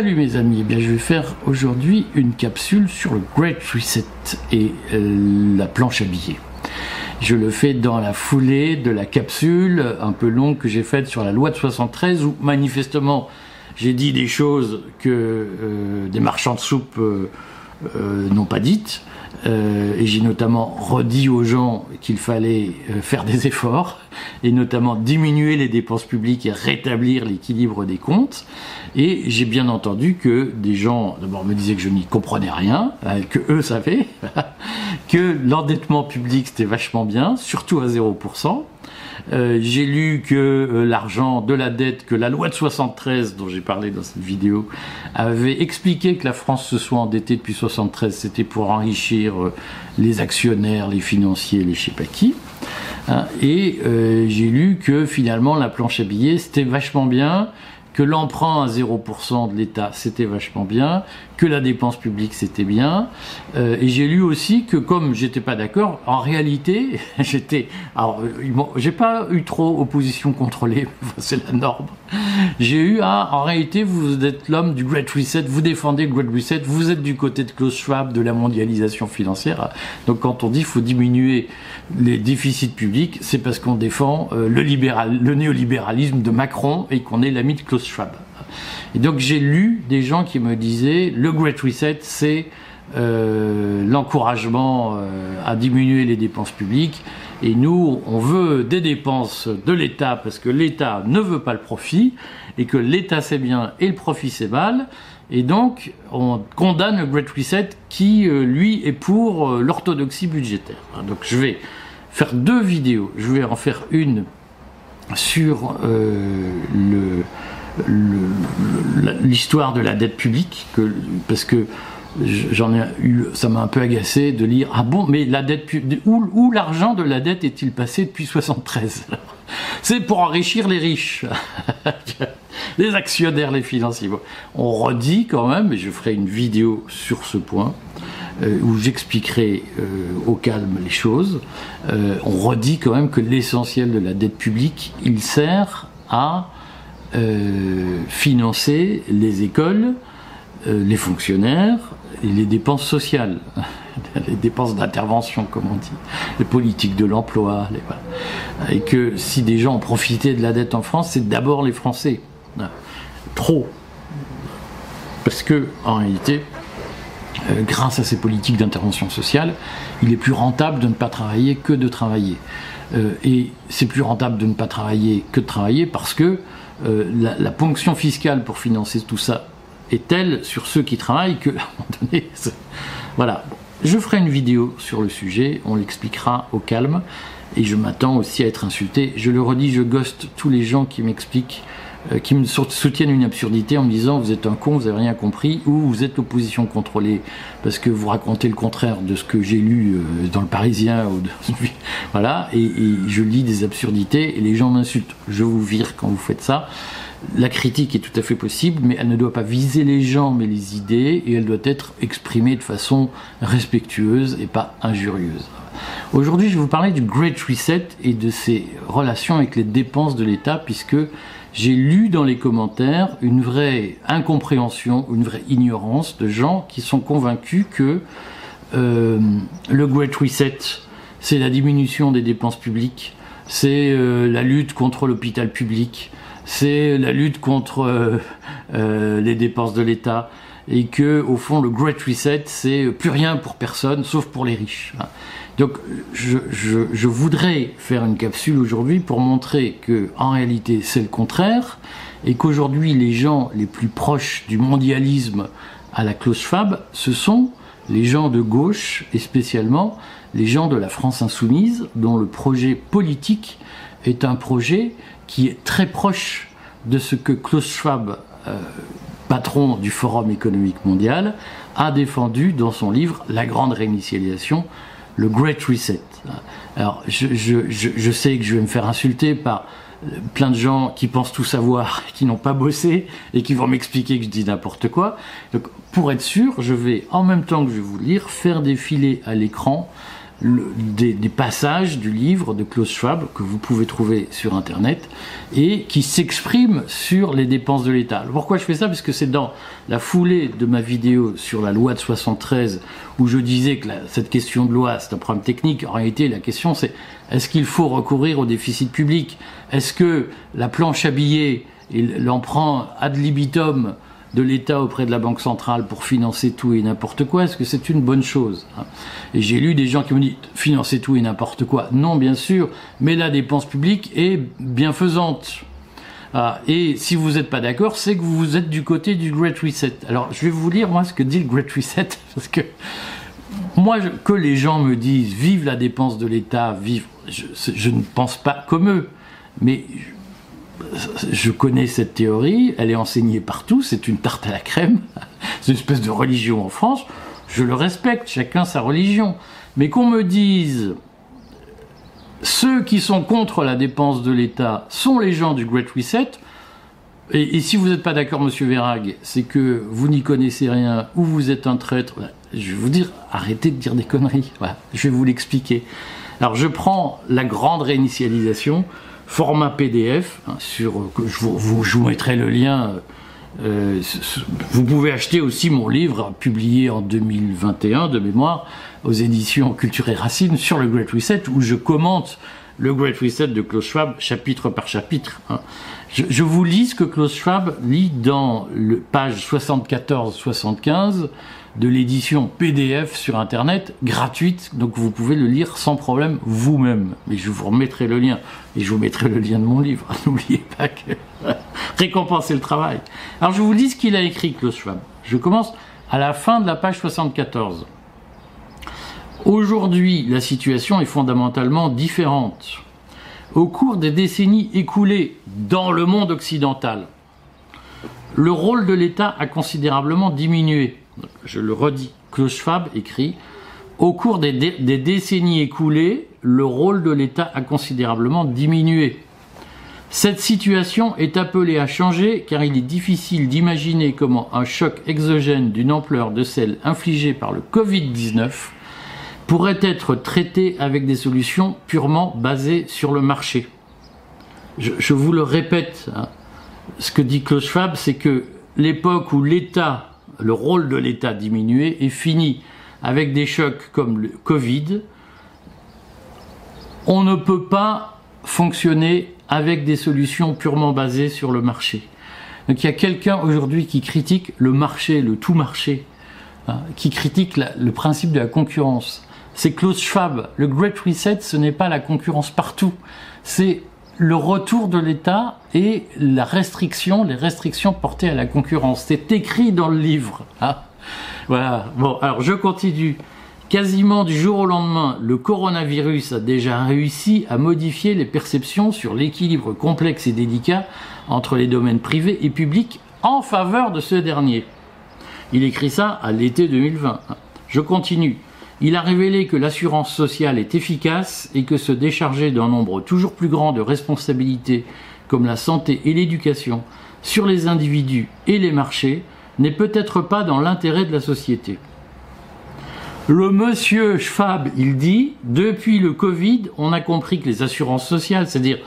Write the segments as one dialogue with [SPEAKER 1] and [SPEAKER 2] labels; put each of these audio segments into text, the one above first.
[SPEAKER 1] Salut mes amis, eh bien, je vais faire aujourd'hui une capsule sur le Great Reset et euh, la planche à billets. Je le fais dans la foulée de la capsule un peu longue que j'ai faite sur la loi de 73 où manifestement j'ai dit des choses que euh, des marchands de soupe euh, n'ont pas dites. Euh, et j'ai notamment redit aux gens qu'il fallait euh, faire des efforts, et notamment diminuer les dépenses publiques et rétablir l'équilibre des comptes. Et j'ai bien entendu que des gens, d'abord, me disaient que je n'y comprenais rien, euh, que eux savaient, que l'endettement public c'était vachement bien, surtout à 0%, euh, j'ai lu que euh, l'argent de la dette, que la loi de 73 dont j'ai parlé dans cette vidéo avait expliqué que la France se soit endettée depuis 73, c'était pour enrichir euh, les actionnaires, les financiers, les je sais pas qui. Hein, et j'ai lu que finalement la planche à billets c'était vachement bien, que l'emprunt à 0% de l'État, c'était vachement bien, que la dépense publique, c'était bien. Euh, et j'ai lu aussi que comme j'étais pas d'accord, en réalité, j'étais... Alors, j'ai pas eu trop opposition contrôlée, c'est la norme. J'ai eu, ah, en réalité, vous êtes l'homme du Great Reset, vous défendez le Great Reset, vous êtes du côté de Klaus Schwab, de la mondialisation financière. Donc quand on dit qu'il faut diminuer les déficits publics, c'est parce qu'on défend euh, le, libéral, le néolibéralisme de Macron et qu'on est l'ami de Klaus Schwab. Et donc j'ai lu des gens qui me disaient le Great Reset, c'est euh, l'encouragement euh, à diminuer les dépenses publiques. Et nous, on veut des dépenses de l'État parce que l'État ne veut pas le profit et que l'État c'est bien et le profit c'est mal. Et donc, on condamne le Great Reset qui, euh, lui, est pour l'orthodoxie budgétaire. Donc, je vais faire deux vidéos. Je vais en faire une sur le, l'histoire de la dette publique, que, parce que j'en ai eu, ça m'a un peu agacé de lire ah bon, mais la dette où, où l'argent de la dette est-il passé depuis 73 C'est pour enrichir les riches, les actionnaires, les financiers. On redit quand même, et je ferai une vidéo sur ce point. Euh, où j'expliquerai euh, au calme les choses, euh, on redit quand même que l'essentiel de la dette publique, il sert à financer les écoles, euh, les fonctionnaires et les dépenses sociales, les dépenses d'intervention, comme on dit, les politiques de l'emploi. Et que si des gens ont profité de la dette en France, c'est d'abord les Français. Trop. Parce que, en réalité, euh, grâce à ces politiques d'intervention sociale, il est plus rentable de ne pas travailler que de travailler. et c'est plus rentable de ne pas travailler que de travailler parce que euh, la, ponction fiscale pour financer tout ça est telle sur ceux qui travaillent que, un moment donné, voilà. Je ferai une vidéo sur le sujet, on l'expliquera au calme, et je m'attends aussi à être insulté. Je le redis, je ghost tous les gens qui m'expliquent qui me soutiennent une absurdité en me disant vous êtes un con, vous n'avez rien compris, ou vous êtes l'opposition contrôlée parce que vous racontez le contraire de ce que j'ai lu euh, dans le Parisien. Voilà, et, je lis des absurdités et les gens m'insultent. Je vous vire quand vous faites ça. La critique est tout à fait possible, mais elle ne doit pas viser les gens, mais les idées, et elle doit être exprimée de façon respectueuse et pas injurieuse. Aujourd'hui, je vais vous parler du Great Reset et de ses relations avec les dépenses de l'État, puisque j'ai lu dans les commentaires une vraie incompréhension, une vraie ignorance de gens qui sont convaincus que euh, le Great Reset, c'est la diminution des dépenses publiques, c'est euh, la lutte contre l'hôpital public, c'est la lutte contre euh, les dépenses de l'État, et que au fond le Great Reset, c'est plus rien pour personne, sauf pour les riches. Donc je, voudrais faire une capsule aujourd'hui pour montrer que en réalité c'est le contraire et qu'aujourd'hui les gens les plus proches du mondialisme à la Klaus Schwab, ce sont les gens de gauche et spécialement les gens de la France insoumise dont le projet politique est un projet qui est très proche de ce que Klaus Schwab, euh, patron du Forum économique mondial, a défendu dans son livre La grande réinitialisation le Great Reset. Alors, je, sais que je vais me faire insulter par plein de gens qui pensent tout savoir, qui n'ont pas bossé et qui vont m'expliquer que je dis n'importe quoi. Donc, pour être sûr, je vais, en même temps que je vais vous lire, faire défiler à l'écran des, passages du livre de Klaus Schwab que vous pouvez trouver sur Internet et qui s'expriment sur les dépenses de l'État. Pourquoi je fais ça? Parce que c'est dans la foulée de ma vidéo sur la loi de 73 où je disais que cette question de loi, c'est un problème technique. En réalité, la question c'est est-ce qu'il faut recourir au déficit public? Est-ce que la planche à billets et l'emprunt ad libitum de l'État auprès de la Banque centrale pour financer tout et n'importe quoi, est-ce que c'est une bonne chose hein? Et j'ai lu des gens qui m'ont dit financer tout et n'importe quoi. Non, bien sûr, mais la dépense publique est bienfaisante. Ah, et si vous n'êtes pas d'accord, c'est que vous êtes du côté du Great Reset. Alors, je vais vous lire moi ce que dit le Great Reset, parce que moi, que les gens me disent vive la dépense de l'État, vive, je, je, ne pense pas comme eux, mais je connais cette théorie, elle est enseignée partout, c'est une tarte à la crème, c'est une espèce de religion en France, je le respecte, chacun sa religion. Mais qu'on me dise, ceux qui sont contre la dépense de l'État sont les gens du Great Reset, et, si vous n'êtes pas d'accord, monsieur Verrag, c'est que vous n'y connaissez rien ou vous êtes un traître, je vais vous dire, arrêtez de dire des conneries. je vais vous l'expliquer. Alors, je prends la grande réinitialisation format PDF, hein, sur, que je, vous, je vous mettrai le lien. Euh, vous pouvez acheter aussi mon livre publié en 2021 de mémoire aux éditions Culture et Racines sur le Great Reset où je commente le Great Reset de Klaus Schwab chapitre par chapitre. Hein. Je, je, vous lis ce que Klaus Schwab lit dans le page 74-75 de l'édition PDF sur Internet, gratuite, donc vous pouvez le lire sans problème vous-même. Mais je vous remettrai le lien, et je vous mettrai le lien de mon livre. N'oubliez pas que récompenser le travail. Alors je vous dis ce qu'il a écrit, Klaus Schwab. Je commence à la fin de la page 74. Aujourd'hui, la situation est fondamentalement différente. Au cours des décennies écoulées dans le monde occidental, le rôle de l'État a considérablement diminué je le redis, Klaus Schwab écrit Au cours des, des décennies écoulées, le rôle de l'État a considérablement diminué. Cette situation est appelée à changer car il est difficile d'imaginer comment un choc exogène d'une ampleur de celle infligée par le Covid-19 pourrait être traité avec des solutions purement basées sur le marché. Je, vous le répète, hein, ce que dit Klaus Schwab, c'est que l'époque où l'État le rôle de l'État diminué est fini avec des chocs comme le Covid. On ne peut pas fonctionner avec des solutions purement basées sur le marché. Donc il y a quelqu'un aujourd'hui qui critique le marché, le tout marché, hein, qui critique le principe de la concurrence. C'est Klaus Schwab. Le Great Reset, ce n'est pas la concurrence partout. C'est le retour de l'État et la restriction, les restrictions portées à la concurrence. C'est écrit dans le livre. Hein. voilà. Bon, alors je continue. Quasiment du jour au lendemain, le coronavirus a déjà réussi à modifier les perceptions sur l'équilibre complexe et délicat entre les domaines privés et publics en faveur de ce dernier. Il écrit ça à l'été 2020. Je continue il a révélé que l'assurance sociale est efficace et que se décharger d'un nombre toujours plus grand de responsabilités comme la santé et l'éducation sur les individus et les marchés n'est peut-être pas dans l'intérêt de la société. Le monsieur Schwab, il dit, depuis le Covid, on a compris que les assurances sociales, c'est-à-dire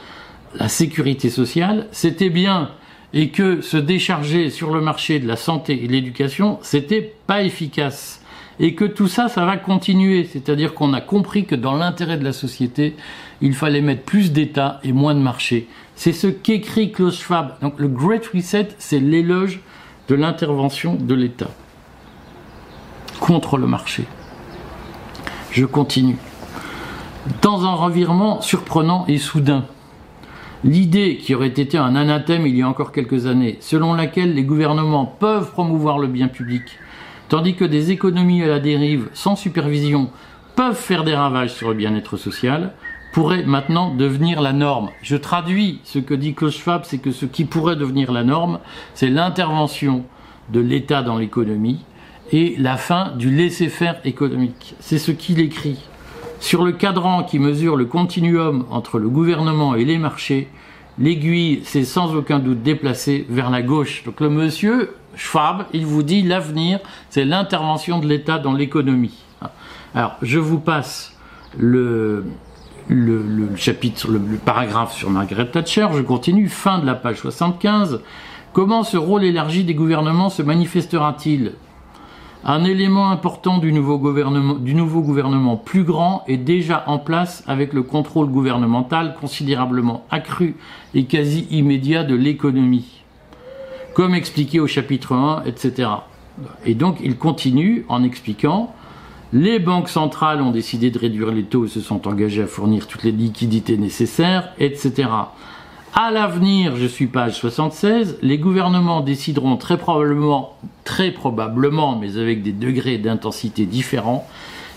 [SPEAKER 1] la sécurité sociale, c'était bien et que se décharger sur le marché de la santé et de l'éducation, c'était pas efficace et que tout ça, ça va continuer. C'est-à-dire qu'on a compris que dans l'intérêt de la société, il fallait mettre plus d'État et moins de marché. C'est ce qu'écrit Klaus Schwab. Donc le Great Reset, c'est l'éloge de l'intervention de l'État contre le marché. Je continue. Dans un revirement surprenant et soudain, l'idée qui aurait été un anathème il y a encore quelques années, selon laquelle les gouvernements peuvent promouvoir le bien public, tandis que des économies à la dérive sans supervision peuvent faire des ravages sur le bien-être social, pourrait maintenant devenir la norme. Je traduis ce que dit Klaus Schwab, c'est que ce qui pourrait devenir la norme, c'est l'intervention de l'État dans l'économie et la fin du laisser-faire économique. C'est ce qu'il écrit. Sur le cadran qui mesure le continuum entre le gouvernement et les marchés, l'aiguille s'est sans aucun doute déplacée vers la gauche. Donc le monsieur Schwab, il vous dit l'avenir, c'est l'intervention de l'État dans l'économie. Alors, je vous passe le, chapitre, le, paragraphe sur Margaret Thatcher, je continue, fin de la page 75. Comment ce rôle élargi des gouvernements se manifestera-t-il? Un élément important du nouveau, gouvernement, du nouveau gouvernement plus grand est déjà en place avec le contrôle gouvernemental considérablement accru et quasi immédiat de l'économie, comme expliqué au chapitre 1, etc. Et donc il continue en expliquant les banques centrales ont décidé de réduire les taux et se sont engagées à fournir toutes les liquidités nécessaires, etc. À l'avenir, je suis page 76, les gouvernements décideront très probablement, très probablement, mais avec des degrés d'intensité différents,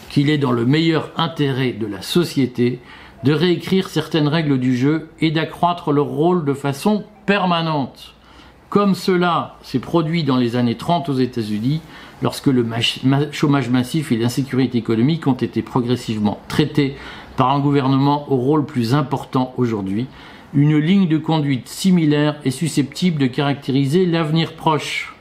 [SPEAKER 1] qu'il est dans le meilleur intérêt de la société de réécrire certaines règles du jeu et d'accroître leur rôle de façon permanente. Comme cela s'est produit dans les années 30 aux États-Unis, lorsque le chômage massif et l'insécurité économique ont été progressivement traités par un gouvernement au rôle plus important aujourd'hui, une ligne de conduite similaire est susceptible de caractériser l'avenir proche.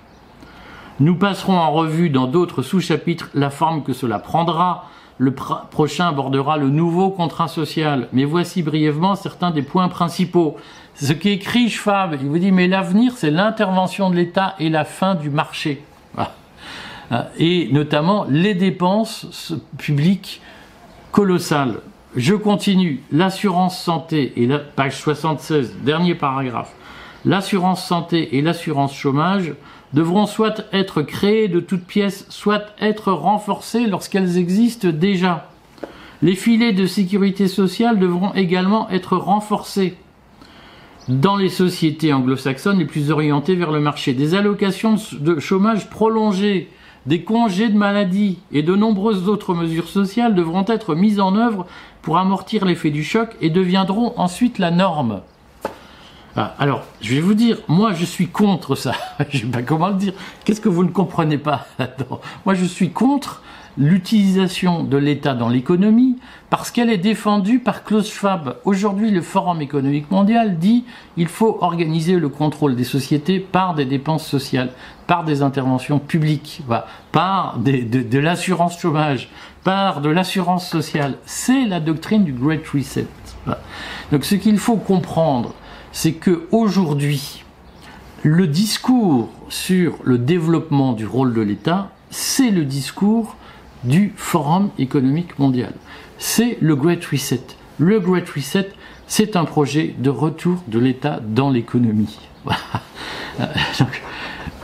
[SPEAKER 1] Nous passerons en revue dans d'autres sous-chapitres la forme que cela prendra. Le prochain abordera le nouveau contrat social. Mais voici brièvement certains des points principaux. Ce qu'écrit Schwab, il vous dit mais l'avenir c'est l'intervention de l'État et la fin du marché. Euh, et notamment les dépenses publiques colossales. Je continue. L'assurance santé, et la page 76, dernier paragraphe. L'assurance santé et l'assurance chômage devront soit être créées de toutes pièces, soit être renforcées lorsqu'elles existent déjà. Les filets de sécurité sociale devront également être renforcés dans les sociétés anglo-saxonnes les plus orientées vers le marché. Des allocations de chômage prolongées des congés de maladie et de nombreuses autres mesures sociales devront être mises en œuvre pour amortir l'effet du choc et deviendront ensuite la norme. Ah, alors, je vais vous dire, moi je suis contre ça. je sais pas comment le dire. Qu'est-ce que vous ne comprenez pas Moi je suis contre l'utilisation de l'État dans l'économie parce qu'elle est défendue par Klaus Schwab. Aujourd'hui, le Forum économique mondial dit il faut organiser le contrôle des sociétés par des dépenses sociales, par des interventions publiques, par de, l'assurance chômage, par de l'assurance sociale. C'est la doctrine du Great Reset. Donc ce qu'il faut comprendre, c'est que aujourd'hui, le discours sur le développement du rôle de l'État, c'est le discours du Forum économique mondial. C'est le Great Reset. Le Great Reset, c'est un projet de retour de l'État dans l'économie.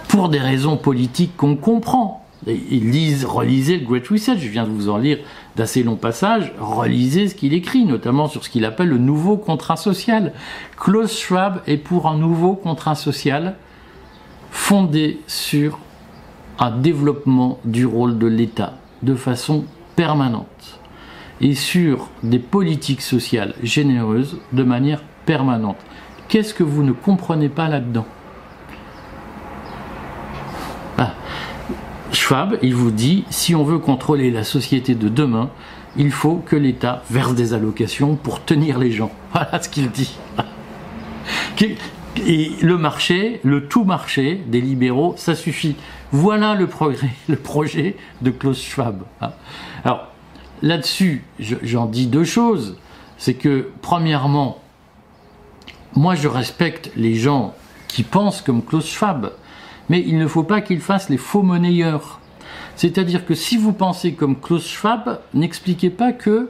[SPEAKER 1] pour des raisons politiques qu'on comprend. Lisent, relisez le Great Reset, je viens de vous en lire d'assez longs passages, relisez ce qu'il écrit, notamment sur ce qu'il appelle le nouveau contrat social. Klaus Schwab est pour un nouveau contrat social fondé sur un développement du rôle de l'État de façon permanente et sur des politiques sociales généreuses de manière permanente. Qu'est-ce que vous ne comprenez pas là-dedans? Schwab, il vous dit, si on veut contrôler la société de demain, il faut que l'État verse des allocations pour tenir les gens. Voilà ce qu'il dit. Et le marché, le tout marché des libéraux, ça suffit. Voilà le projet de Klaus Schwab. Hein. Alors, là-dessus, j'en dis deux choses. C'est que, premièrement, moi je respecte les gens qui pensent comme Klaus Schwab, mais il ne faut pas qu'ils fassent les faux monnayeurs. C'est-à-dire que si vous pensez comme Klaus Schwab, n'expliquez pas que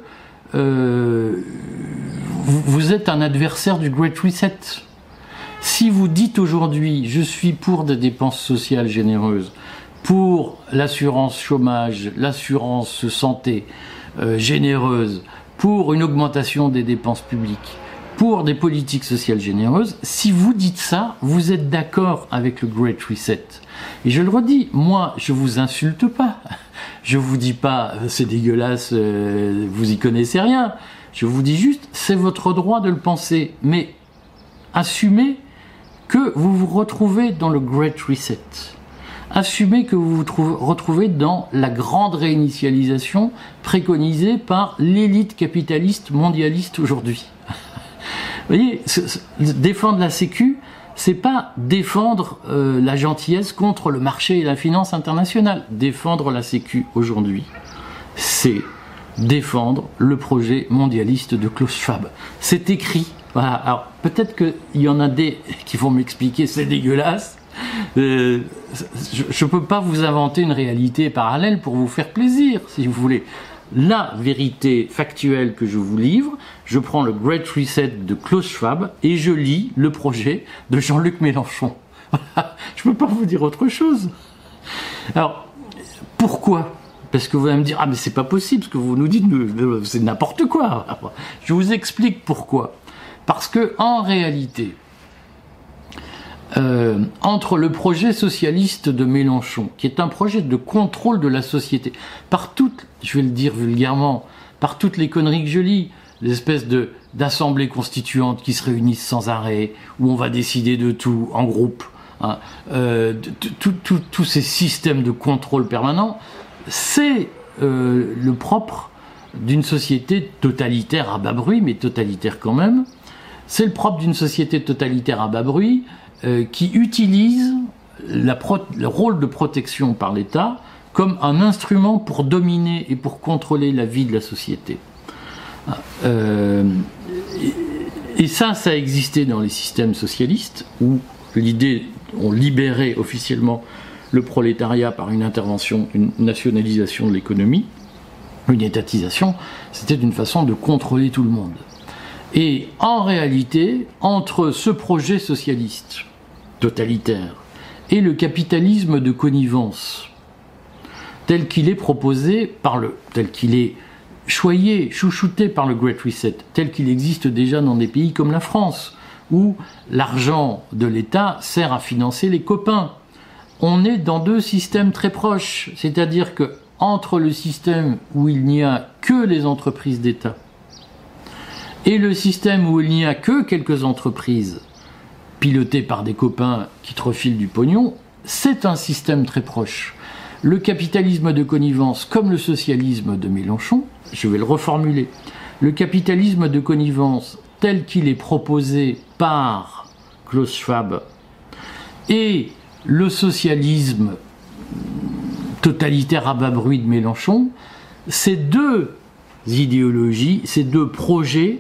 [SPEAKER 1] euh, vous êtes un adversaire du Great Reset. Si vous dites aujourd'hui, je suis pour des dépenses sociales généreuses, pour l'assurance chômage, l'assurance santé euh, généreuse, pour une augmentation des dépenses publiques, pour des politiques sociales généreuses, si vous dites ça, vous êtes d'accord avec le Great Reset. Et je le redis, moi, je vous insulte pas. Je vous dis pas, euh, c'est dégueulasse, euh, vous y connaissez rien. Je vous dis juste, c'est votre droit de le penser. Mais assumez que vous vous retrouvez dans le Great Reset. Assumez que vous vous retrouvez dans la grande réinitialisation préconisée par l'élite capitaliste mondialiste aujourd'hui. voyez, défendre la Sécu, c'est pas défendre euh, la gentillesse contre le marché et la finance internationale. Défendre la Sécu aujourd'hui, c'est défendre le projet mondialiste de Klaus Schwab. C'est écrit. Voilà. Alors peut-être qu'il y en a des qui vont m'expliquer c'est dégueulasse. Euh, je ne peux pas vous inventer une réalité parallèle pour vous faire plaisir, si vous voulez. La vérité factuelle que je vous livre, je prends le Great Reset de Klaus Schwab et je lis le projet de Jean-Luc Mélenchon. je ne peux pas vous dire autre chose. Alors, pourquoi? Parce que vous allez me dire, ah mais c'est pas possible, ce que vous nous dites, c'est n'importe quoi. Je vous explique pourquoi. Parce que en réalité, euh, entre le projet socialiste de Mélenchon, qui est un projet de contrôle de la société, par toutes, je vais le dire vulgairement, par toutes les conneries que je lis, l'espèce de d'assemblées constituantes qui se réunissent sans arrêt, où on va décider de tout en groupe, hein, euh, tous ces systèmes de contrôle permanent, c'est euh, le propre d'une société totalitaire à bas bruit, mais totalitaire quand même. C'est le propre d'une société totalitaire à bas bruit euh, qui utilise le rôle de protection par l'État comme un instrument pour dominer et pour contrôler la vie de la société. Euh, et ça, ça a existé dans les systèmes socialistes où l'idée, on libérait officiellement le prolétariat par une intervention, une nationalisation de l'économie, une étatisation, c'était une façon de contrôler tout le monde. Et en réalité, entre ce projet socialiste totalitaire et le capitalisme de connivence, tel qu'il est proposé par le, tel qu'il est choyé, chouchouté par le Great Reset, tel qu'il existe déjà dans des pays comme la France, où l'argent de l'État sert à financer les copains, on est dans deux systèmes très proches, c'est-à-dire que entre le système où il n'y a que les entreprises d'État et le système où il n'y a que quelques entreprises pilotées par des copains qui te refilent du pognon, c'est un système très proche. Le capitalisme de connivence, comme le socialisme de Mélenchon, je vais le reformuler, le capitalisme de connivence tel qu'il est proposé par Klaus Schwab et le socialisme totalitaire à bas bruit de Mélenchon, ces deux idéologies, ces deux projets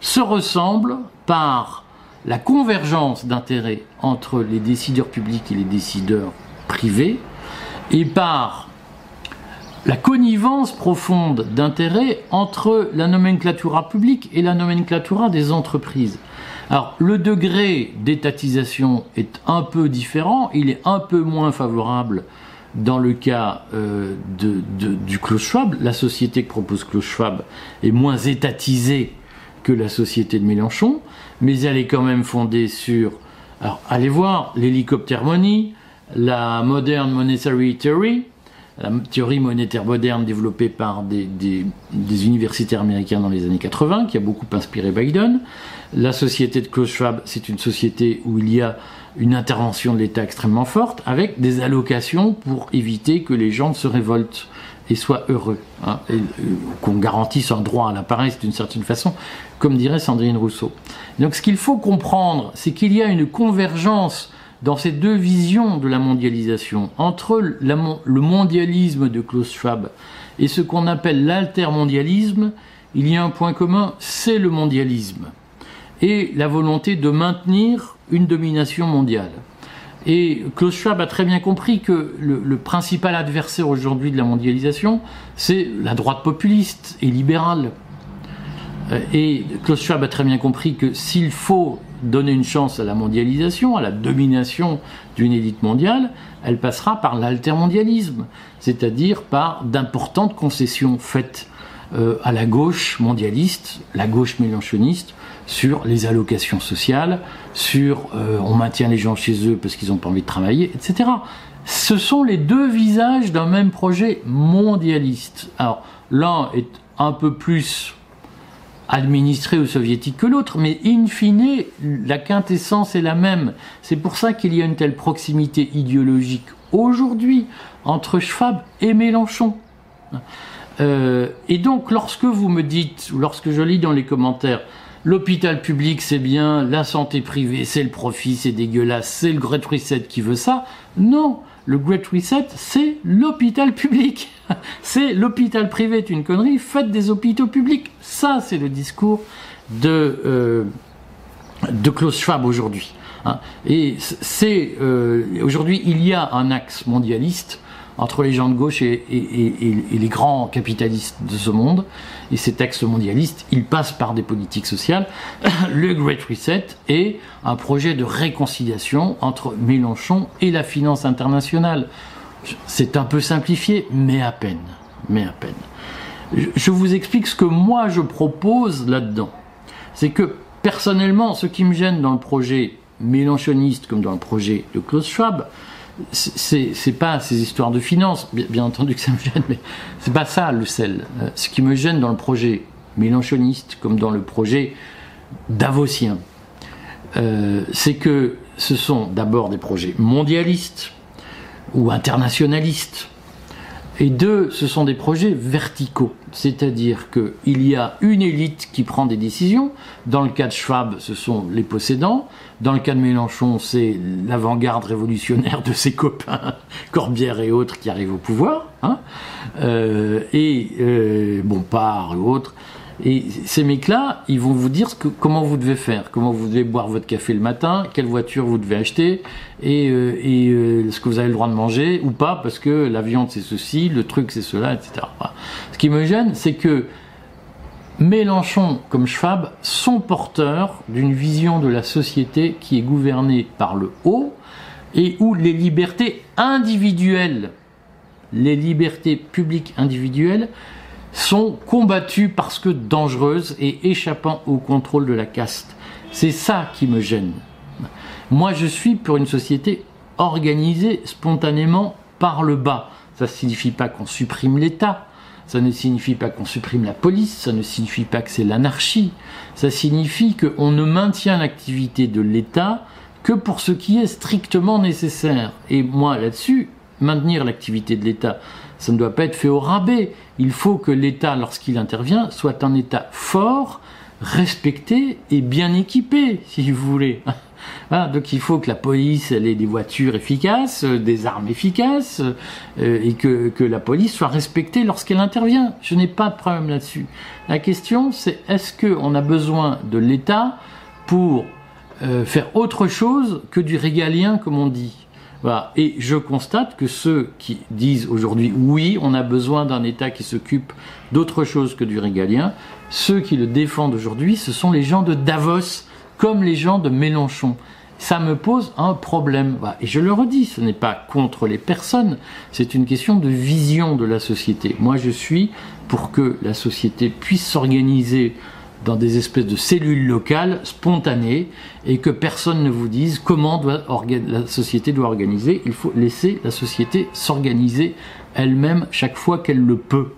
[SPEAKER 1] se ressemblent par la convergence d'intérêts entre les décideurs publics et les décideurs privés, et par la connivence profonde d'intérêts entre la nomenclatura publique et la nomenclatura des entreprises. Alors, le degré d'étatisation est un peu différent, il est un peu moins favorable dans le cas euh, du Klaus Schwab. La société que propose Klaus Schwab est moins étatisée que la société de Mélenchon, mais elle est quand même fondée sur. Alors, allez voir l'hélicoptère money, la Modern Monetary Theory, la théorie monétaire moderne développée par des, des, universitaires américains dans les années 80, qui a beaucoup inspiré Biden. La société de Klaus Schwab, c'est une société où il y a une intervention de l'État extrêmement forte, avec des allocations pour éviter que les gens se révoltent et soient heureux, hein, euh, qu'on garantisse un droit à la paresse d'une certaine façon, comme dirait Sandrine Rousseau. Donc ce qu'il faut comprendre, c'est qu'il y a une convergence dans ces deux visions de la mondialisation, entre le mondialisme de Klaus Schwab et ce qu'on appelle l'altermondialisme, il y a un point commun, c'est le mondialisme et la volonté de maintenir une domination mondiale. Et Klaus Schwab a très bien compris que le, principal adversaire aujourd'hui de la mondialisation, c'est la droite populiste et libérale. Euh, et Klaus Schwab a très bien compris que s'il faut donner une chance à la mondialisation, à la domination d'une élite mondiale, elle passera par l'altermondialisme, c'est-à-dire par d'importantes concessions faites euh, à la gauche mondialiste, la gauche mélanchoniste, sur les allocations sociales, sur euh, on maintient les gens chez eux parce qu'ils n'ont pas envie de travailler, etc. Ce sont les deux visages d'un même projet mondialiste. Alors l'un est un peu plus administré ou soviétique que l'autre, mais in fine, la quintessence est la même. C'est pour ça qu'il y a une telle proximité idéologique aujourd'hui entre Schwab et Mélenchon. Euh, et donc, lorsque vous me dites, lorsque je lis dans les commentaires, l'hôpital public c'est bien, la santé privée c'est le profit, c'est dégueulasse, c'est le Great Reset qui veut ça, non, le Great Reset, c'est l'hôpital public. c'est l'hôpital privé est une connerie, faites des hôpitaux publics. Ça, c'est le discours de, euh, de Klaus Schwab aujourd'hui. Hein. Et c'est euh, aujourd'hui, il y a un axe mondialiste entre les gens de gauche et, les grands capitalistes de ce monde. Et cet axe mondialiste, il passe par des politiques sociales. Le Great Reset est un projet de réconciliation entre Mélenchon et la finance internationale. C'est un peu simplifié, mais à peine. Mais à peine. Je vous explique ce que moi je propose là-dedans. C'est que personnellement, ce qui me gêne dans le projet mélenchoniste comme dans le projet de Klaus Schwab, c'est pas ces histoires de finances, bien, entendu que ça me gêne, mais c'est pas ça le sel. Euh, ce qui me gêne dans le projet mélanchoniste comme dans le projet davosien, euh, c'est que ce sont d'abord des projets mondialistes ou internationalistes, et deux, ce sont des projets verticaux, c'est-à-dire qu'il y a une élite qui prend des décisions. Dans le cas de Schwab, ce sont les possédants. Dans le cas de Mélenchon, c'est l'avant-garde révolutionnaire de ses copains, Corbière et autres, qui arrivent au pouvoir. Hein. Euh, et euh, Bompard et autres. Et ces mecs-là, ils vont vous dire comment vous devez faire, comment vous devez boire votre café le matin, quelle voiture vous devez acheter, et, euh, euh, ce que vous avez le droit de manger ou pas, parce que la viande c'est ceci, le truc c'est cela, etc. Ce qui me gêne, c'est que Mélenchon comme Schwab sont porteurs d'une vision de la société qui est gouvernée par le haut et où les libertés individuelles, les libertés publiques individuelles, sont combattues parce que dangereuses et échappant au contrôle de la caste. C'est ça qui me gêne. Moi, je suis pour une société organisée spontanément par le bas. Ça ne signifie pas qu'on supprime l'État, ça ne signifie pas qu'on supprime la police, ça ne signifie pas que c'est l'anarchie, ça signifie qu'on ne maintient l'activité de l'État que pour ce qui est strictement nécessaire. Et moi, là-dessus, maintenir l'activité de l'État, ça ne doit pas être fait au rabais. Il faut que l'État, lorsqu'il intervient, soit un État fort, respecté et bien équipé, si vous voulez. Donc il faut que la police ait des voitures efficaces, euh, des armes efficaces, euh, et que, la police soit respectée lorsqu'elle intervient. Je n'ai pas de problème là-dessus. La question, c'est est-ce qu'on a besoin de l'État pour euh, faire autre chose que du régalien, comme on dit? Et je constate que ceux qui disent aujourd'hui oui, on a besoin d'un État qui s'occupe d'autre chose que du régalien, ceux qui le défendent aujourd'hui, ce sont les gens de Davos, comme les gens de Mélenchon. Ça me pose un problème. Et je le redis, ce n'est pas contre les personnes, c'est une question de vision de la société. Moi, je suis pour que la société puisse s'organiser dans des espèces de cellules locales spontanées et que personne ne vous dise comment la société doit organiser. Il faut laisser la société s'organiser elle-même chaque fois qu'elle le peut.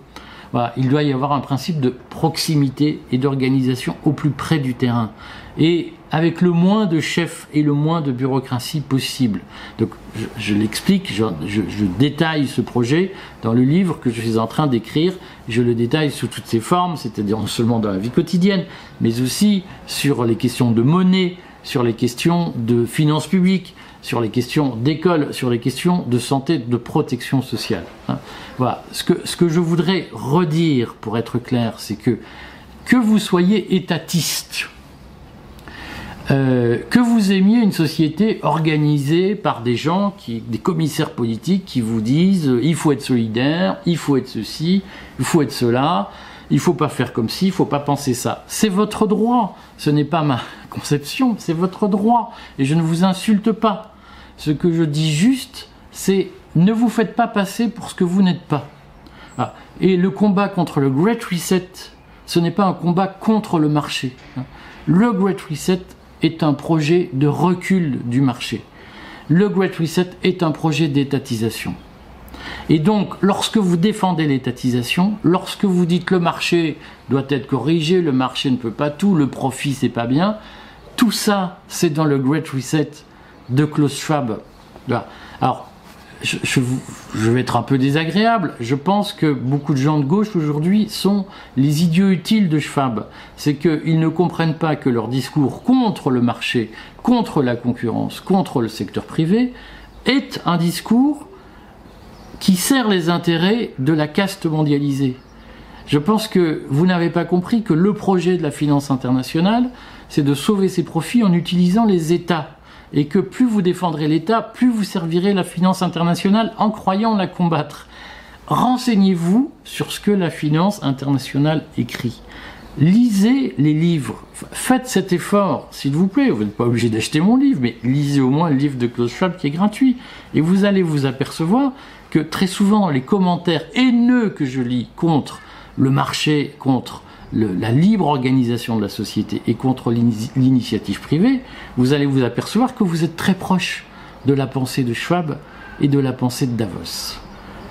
[SPEAKER 1] Il doit y avoir un principe de proximité et d'organisation au plus près du terrain. Et avec le moins de chefs et le moins de bureaucratie possible. Donc je, l'explique, je, détaille ce projet dans le livre que je suis en train d'écrire. Je le détaille sous toutes ses formes, c'est-à-dire non seulement dans la vie quotidienne, mais aussi sur les questions de monnaie, sur les questions de finances publiques, sur les questions d'école, sur les questions de santé, de protection sociale. Hein. Voilà. Ce que, ce que je voudrais redire, pour être clair, c'est que que vous soyez étatiste, euh, que vous aimiez une société organisée par des gens, qui, des commissaires politiques qui vous disent euh, il faut être solidaire, il faut être ceci, il faut être cela, il faut pas faire comme ci, il faut pas penser ça. C'est votre droit, ce n'est pas ma conception, c'est votre droit et je ne vous insulte pas. Ce que je dis juste, c'est ne vous faites pas passer pour ce que vous n'êtes pas. Ah. Et le combat contre le Great Reset, ce n'est pas un combat contre le marché. Le Great Reset est un projet de recul du marché. Le Great Reset est un projet d'étatisation. Et donc, lorsque vous défendez l'étatisation, lorsque vous dites que le marché doit être corrigé, le marché ne peut pas tout, le profit c'est pas bien, tout ça, c'est dans le Great Reset de Klaus Schwab. Alors, je, vais être un peu désagréable. Je pense que beaucoup de gens de gauche aujourd'hui sont les idiots utiles de Schwab. C'est qu'ils ne comprennent pas que leur discours contre le marché, contre la concurrence, contre le secteur privé, est un discours qui sert les intérêts de la caste mondialisée. Je pense que vous n'avez pas compris que le projet de la finance internationale, c'est de sauver ses profits en utilisant les États. Et que plus vous défendrez l'État, plus vous servirez la finance internationale en croyant la combattre. Renseignez-vous sur ce que la finance internationale écrit. Lisez les livres. Faites cet effort, s'il vous plaît. Vous n'êtes pas obligé d'acheter mon livre, mais lisez au moins le livre de Klaus Schwab qui est gratuit. Et vous allez vous apercevoir que très souvent, les commentaires haineux que je lis contre le marché, contre la libre organisation de la société et contre l'initiative privée, vous allez vous apercevoir que vous êtes très proche de la pensée de Schwab et de la pensée de Davos.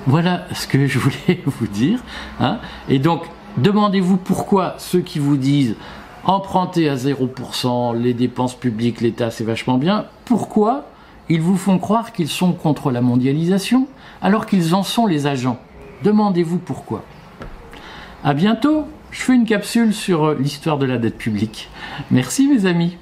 [SPEAKER 1] Voilà ce que je voulais vous dire. Hein. Et donc, demandez-vous pourquoi ceux qui vous disent emprunter à 0%, les dépenses publiques, l'État, c'est vachement bien, pourquoi ils vous font croire qu'ils sont contre la mondialisation alors qu'ils en sont les agents? Demandez-vous pourquoi. À bientôt. Je fais une capsule sur euh, l'histoire de la dette publique. Merci mes amis.